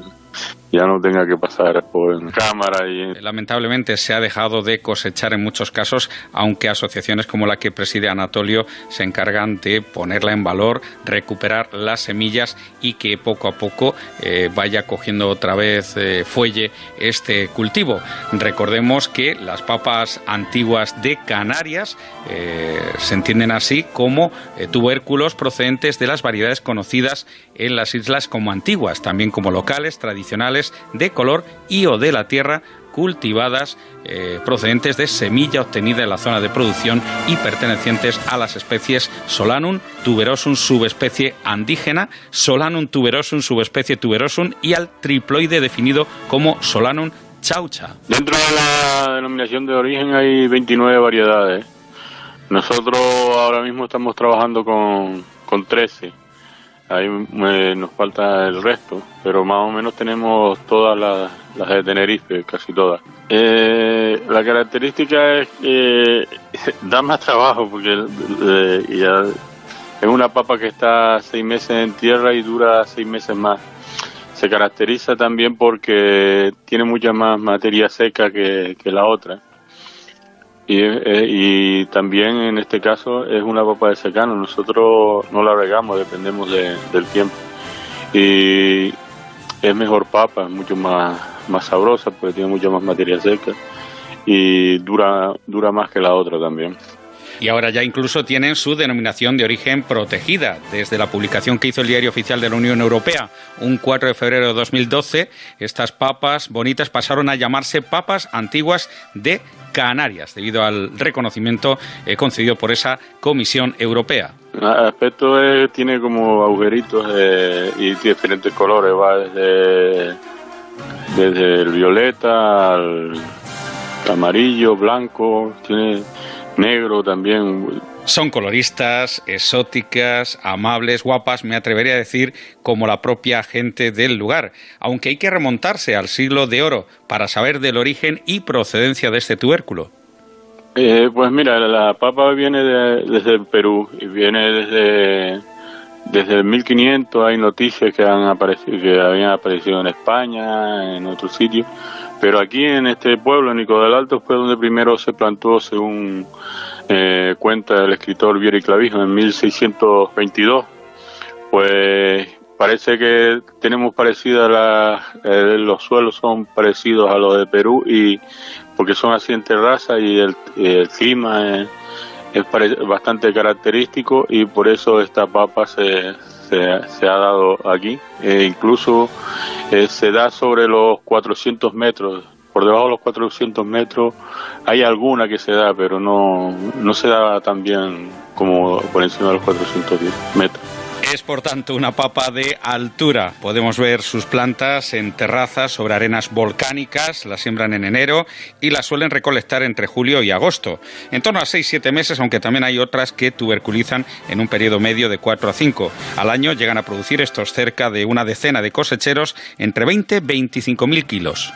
ya no tenga que pasar por cámara y lamentablemente se ha dejado de cosechar en muchos casos aunque asociaciones como la que preside Anatolio se encargan de ponerla en valor recuperar las semillas y que poco a poco eh, vaya cogiendo otra vez eh, fuelle este cultivo. Recordemos que las papas antiguas de Canarias eh, se entienden así como tubérculos procedentes de las variedades conocidas en las islas como antiguas también como locales tradicionales de color y o de la tierra cultivadas eh, procedentes de semilla obtenida en la zona de producción y pertenecientes a las especies Solanum tuberosum subespecie andígena, Solanum tuberosum subespecie tuberosum y al triploide definido como Solanum chaucha. Dentro de la denominación de origen hay 29 variedades. Nosotros ahora mismo estamos trabajando con, con 13 ahí nos falta el resto, pero más o menos tenemos todas las, de Tenerife, casi todas. Eh, la característica es que da más trabajo porque eh, es una papa que está seis meses en tierra y dura seis meses más. Se caracteriza también porque tiene mucha más materia seca que la otra eh, y, también en este caso es una papa de secano, nosotros no la regamos, dependemos del tiempo. Y es mejor papa, mucho más, más sabrosa porque tiene mucha más materia seca. Y dura, dura más que la otra también y ahora ya incluso tienen su denominación de origen protegida. Desde la publicación que hizo el Diario Oficial de la Unión Europea, un 4 de febrero de 2012, estas papas bonitas pasaron a llamarse papas antiguas de Canarias, debido al reconocimiento eh, concedido por esa Comisión Europea. El aspecto tiene como agujeritos eh, y diferentes colores, va desde, desde el violeta al amarillo, blanco, tiene negro también. Son coloristas, exóticas, amables, guapas, me atrevería a decir, como la propia gente del lugar, aunque hay que remontarse al siglo de oro para saber del origen y procedencia de este tubérculo. Eh, pues mira, la papa viene desde el Perú y viene desde desde el 1500 hay noticias que han aparecido que habían aparecido en España, en otros sitios, pero aquí en este pueblo, Nico del Alto, fue donde primero se plantó, según eh, cuenta el escritor Vieri Clavijo, en 1622. Pues parece que tenemos parecida la, eh, los suelos son parecidos a los de Perú y porque son así en terraza y el, clima es, bastante característico y por eso esta papa se, se, se ha dado aquí. E incluso eh, se da sobre los 400 metros. Por debajo de los 400 metros hay alguna que se da, pero no, no se da tan bien como por encima de los 410 metros. Es por tanto una papa de altura. Podemos ver sus plantas en terrazas sobre arenas volcánicas, las siembran en enero y las suelen recolectar entre julio y agosto. En torno a 6-7 meses, aunque también hay otras que tuberculizan en un periodo medio de 4 a 5. Al año llegan a producir estos cerca de una decena de cosecheros entre 20 y 25 mil kilos.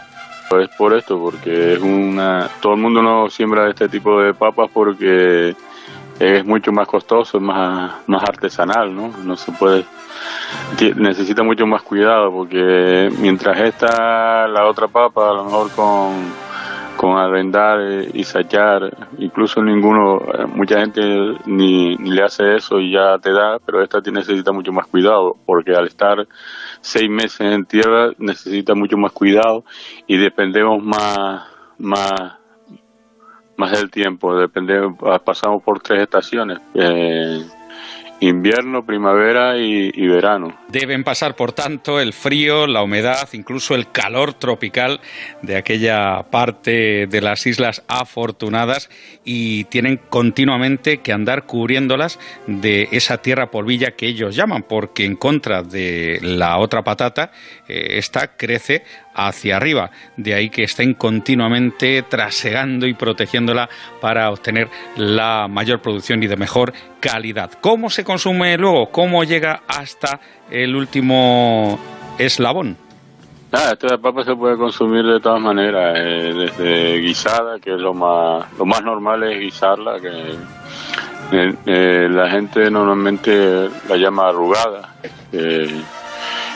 Es por esto, porque es una... todo el mundo no siembra este tipo de papas porque es mucho más costoso, más, más artesanal, ¿no? No se puede, necesita mucho más cuidado porque mientras esta, la otra papa, a lo mejor con, con arrendar y sachar, incluso ninguno, mucha gente ni, ni le hace eso y ya te da, pero esta necesita mucho más cuidado porque al estar seis meses en tierra necesita mucho más cuidado y dependemos más, más más del tiempo, depende, pasamos por tres estaciones. Eh, invierno, primavera y, verano. Deben pasar, por tanto, el frío, la humedad, incluso el calor tropical de aquella parte de las islas afortunadas y tienen continuamente que andar cubriéndolas de esa tierra polvilla que ellos llaman, porque en contra de la otra patata, eh, esta crece hacia arriba. De ahí que estén continuamente trasegando y protegiéndola para obtener la mayor producción y de mejor calidad. ¿Cómo se consume luego? ¿Cómo llega hasta el último eslabón? Nada, esta papa se puede consumir de todas maneras, eh, desde guisada, que es lo más, lo más normal es guisarla, que eh, eh, la gente normalmente la llama arrugada.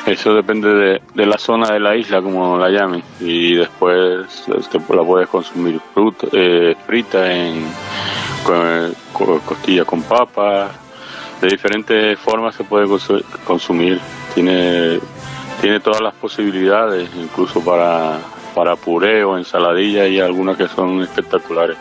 Eso depende de, la zona de la isla, como la llamen. Y después este, la puedes consumir fruta, eh, frita en con, costilla con papa. De diferentes formas se puede consumir. Tiene, tiene todas las posibilidades, incluso para, para puré o ensaladilla y algunas que son espectaculares.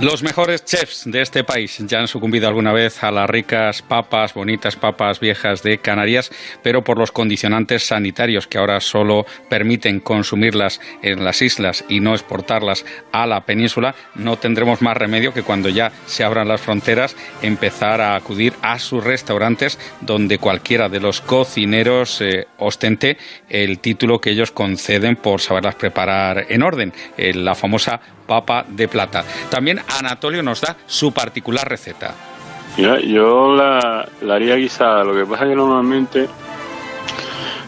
Los mejores chefs de este país. Ya han sucumbido alguna vez a las ricas papas, bonitas papas viejas de Canarias, pero por los condicionantes sanitarios que ahora solo permiten consumirlas en las islas y no exportarlas a la península, no tendremos más remedio que cuando ya se abran las fronteras empezar a acudir a sus restaurantes donde cualquiera de los cocineros eh, ostente el título que ellos conceden por saberlas preparar en orden, eh, la famosa papa de plata. También Anatolio nos da su particular receta. yo la, haría guisada, lo que pasa es que normalmente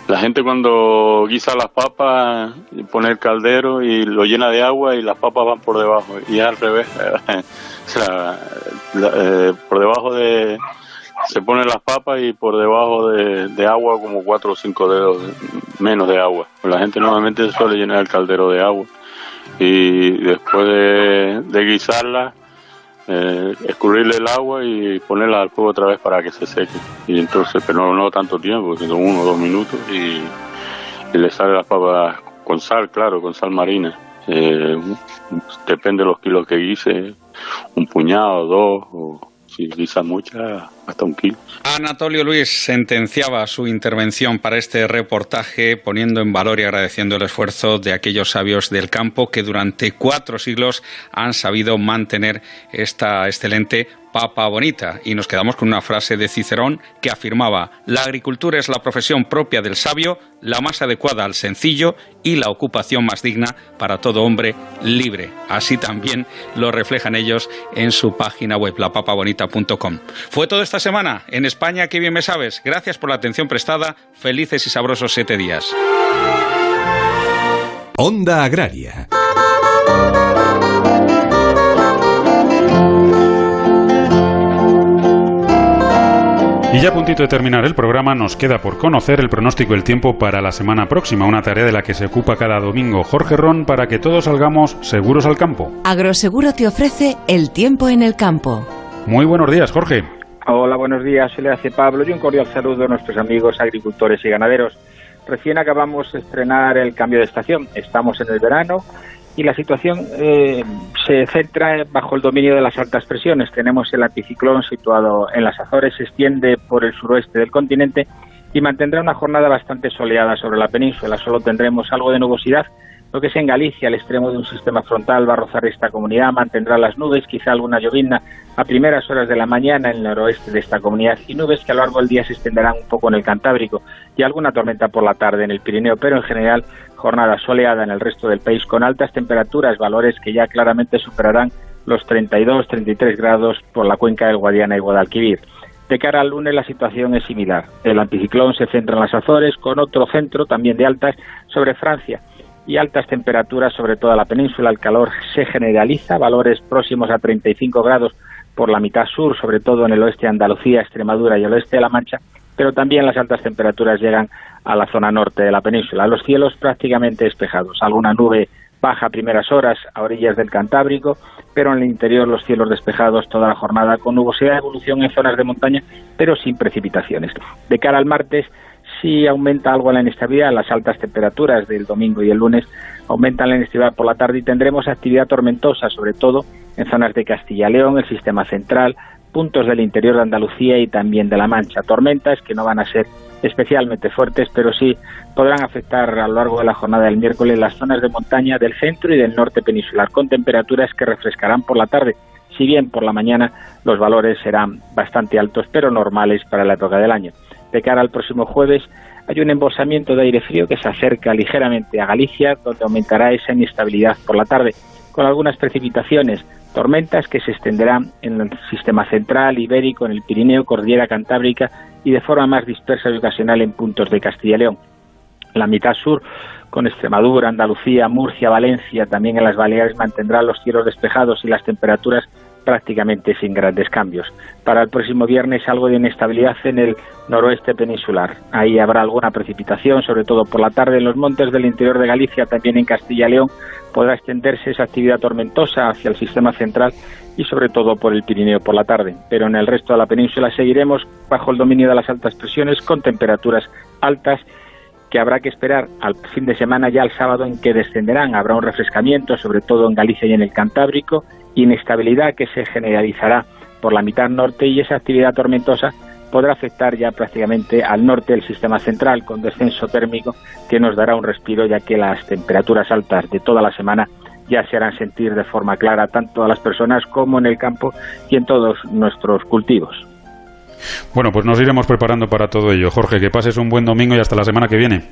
la gente cuando guisa las papas pone el caldero y lo llena de agua y las papas van por debajo y al revés, o sea, eh, por debajo de se ponen las papas y por debajo de, de, agua como cuatro o cinco dedos menos de agua. La gente normalmente suele llenar el caldero de agua y después de, guisarla, eh, escurrirle el agua y ponerla al fuego otra vez para que se seque. Y entonces, pero no, tanto tiempo, sino uno o dos minutos y, le sale las papas con sal, claro, con sal marina. Eh, depende de los kilos que guise, un puñado, dos, o si guisa mucha, hasta un. Anatolio Luis sentenciaba su intervención para este reportaje poniendo en valor y agradeciendo el esfuerzo de aquellos sabios del campo que durante cuatro siglos han sabido mantener esta excelente papa bonita. Y nos quedamos con una frase de Cicerón que afirmaba, la agricultura es la profesión propia del sabio, la más adecuada al sencillo y la ocupación más digna para todo hombre libre. Así también lo reflejan ellos en su página web, lapapabonita.com. Fue todo esta semana en España, qué bien me sabes. Gracias por la atención prestada. Felices y sabrosos siete días. Onda Agraria. Y ya a puntito de terminar el programa, nos queda por conocer el pronóstico del tiempo para la semana próxima, una tarea de la que se ocupa cada domingo Jorge Ron para que todos salgamos seguros al campo. Agroseguro te ofrece el tiempo en el campo. Muy buenos días, Jorge. Hola, buenos días. Se le hace Pablo y un cordial saludo a nuestros amigos agricultores y ganaderos. Recién acabamos de estrenar el cambio de estación. Estamos en el verano y la situación eh, se centra bajo el dominio de las altas presiones. Tenemos el anticiclón situado en las Azores, se extiende por el suroeste del continente y mantendrá una jornada bastante soleada sobre la península. Solo tendremos algo de nubosidad lo que es en Galicia, al extremo de un sistema frontal va a rozar esta comunidad, mantendrá las nubes, quizá alguna llovizna a primeras horas de la mañana en el noroeste de esta comunidad y nubes que a lo largo del día se extenderán un poco en el Cantábrico y alguna tormenta por la tarde en el Pirineo, pero en general jornada soleada en el resto del país con altas temperaturas, valores que ya claramente superarán los 32-33 grados por la cuenca del Guadiana y Guadalquivir. De cara al lunes la situación es similar. El anticiclón se centra en las Azores con otro centro también de altas sobre Francia y altas temperaturas sobre toda la península. El calor se generaliza, valores próximos a 35 grados por la mitad sur, sobre todo en el oeste de Andalucía, Extremadura y el oeste de La Mancha, pero también las altas temperaturas llegan a la zona norte de la península. Los cielos prácticamente despejados, alguna nube baja a primeras horas a orillas del Cantábrico, pero en el interior los cielos despejados toda la jornada con nubosidad de evolución en zonas de montaña, pero sin precipitaciones. De cara al martes, sí aumenta algo la inestabilidad, las altas temperaturas del domingo y el lunes aumentan la inestabilidad por la tarde y tendremos actividad tormentosa, sobre todo en zonas de Castilla León, el sistema central, puntos del interior de Andalucía y también de La Mancha. Tormentas que no van a ser especialmente fuertes, pero sí podrán afectar a lo largo de la jornada del miércoles las zonas de montaña del centro y del norte peninsular, con temperaturas que refrescarán por la tarde, si bien por la mañana los valores serán bastante altos, pero normales para la época del año de cara al próximo jueves hay un embolsamiento de aire frío que se acerca ligeramente a Galicia, donde aumentará esa inestabilidad por la tarde, con algunas precipitaciones, tormentas que se extenderán en el sistema central, ibérico, en el Pirineo, Cordillera Cantábrica y de forma más dispersa y ocasional en puntos de Castilla y León. La mitad sur, con Extremadura, Andalucía, Murcia, Valencia, también en las Baleares mantendrán los cielos despejados y las temperaturas prácticamente sin grandes cambios. Para el próximo viernes algo de inestabilidad en el noroeste peninsular. Ahí habrá alguna precipitación, sobre todo por la tarde en los montes del interior de Galicia, también en Castilla y León podrá extenderse esa actividad tormentosa hacia el sistema central y sobre todo por el Pirineo por la tarde. Pero en el resto de la península seguiremos bajo el dominio de las altas presiones con temperaturas altas que habrá que esperar al fin de semana ya el sábado en que descenderán. Habrá un refrescamiento, sobre todo en Galicia y en el Cantábrico, inestabilidad que se generalizará por la mitad norte y esa actividad tormentosa podrá afectar ya prácticamente al norte del sistema central con descenso térmico que nos dará un respiro ya que las temperaturas altas de toda la semana ya se harán sentir de forma clara tanto a las personas como en el campo y en todos nuestros cultivos. Bueno, pues nos iremos preparando para todo ello. Jorge, que pases un buen domingo y hasta la semana que viene.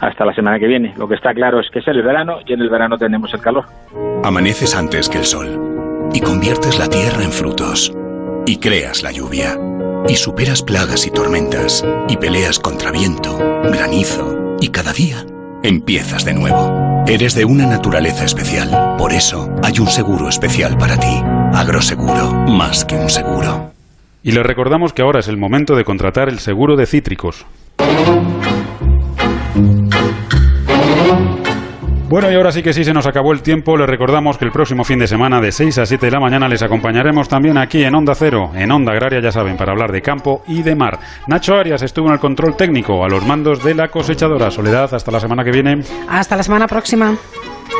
Hasta la semana que viene. Lo que está claro es que es el verano y en el verano tenemos el calor. Amaneces antes que el sol y conviertes la tierra en frutos y creas la lluvia y superas plagas y tormentas y peleas contra viento, granizo y cada día empiezas de nuevo. Eres de una naturaleza especial. Por eso hay un seguro especial para ti. Agroseguro, más que un seguro. Y le recordamos que ahora es el momento de contratar el seguro de cítricos. Bueno, y ahora sí que sí se nos acabó el tiempo. Les recordamos que el próximo fin de semana de 6 a 7 de la mañana les acompañaremos también aquí en Onda Cero, en Onda Agraria, ya saben, para hablar de campo y de mar. Nacho Arias estuvo en el control técnico a los mandos de la cosechadora. Soledad, hasta la semana que viene. Hasta la semana próxima.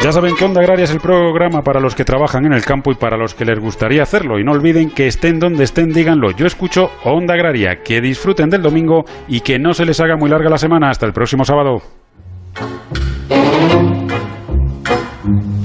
Ya saben que Onda Agraria es el programa para los que trabajan en el campo y para los que les gustaría hacerlo. Y no olviden que estén donde estén, díganlo. Yo escucho Onda Agraria. Que disfruten del domingo y que no se les haga muy larga la semana. Hasta el próximo sábado. Thank you.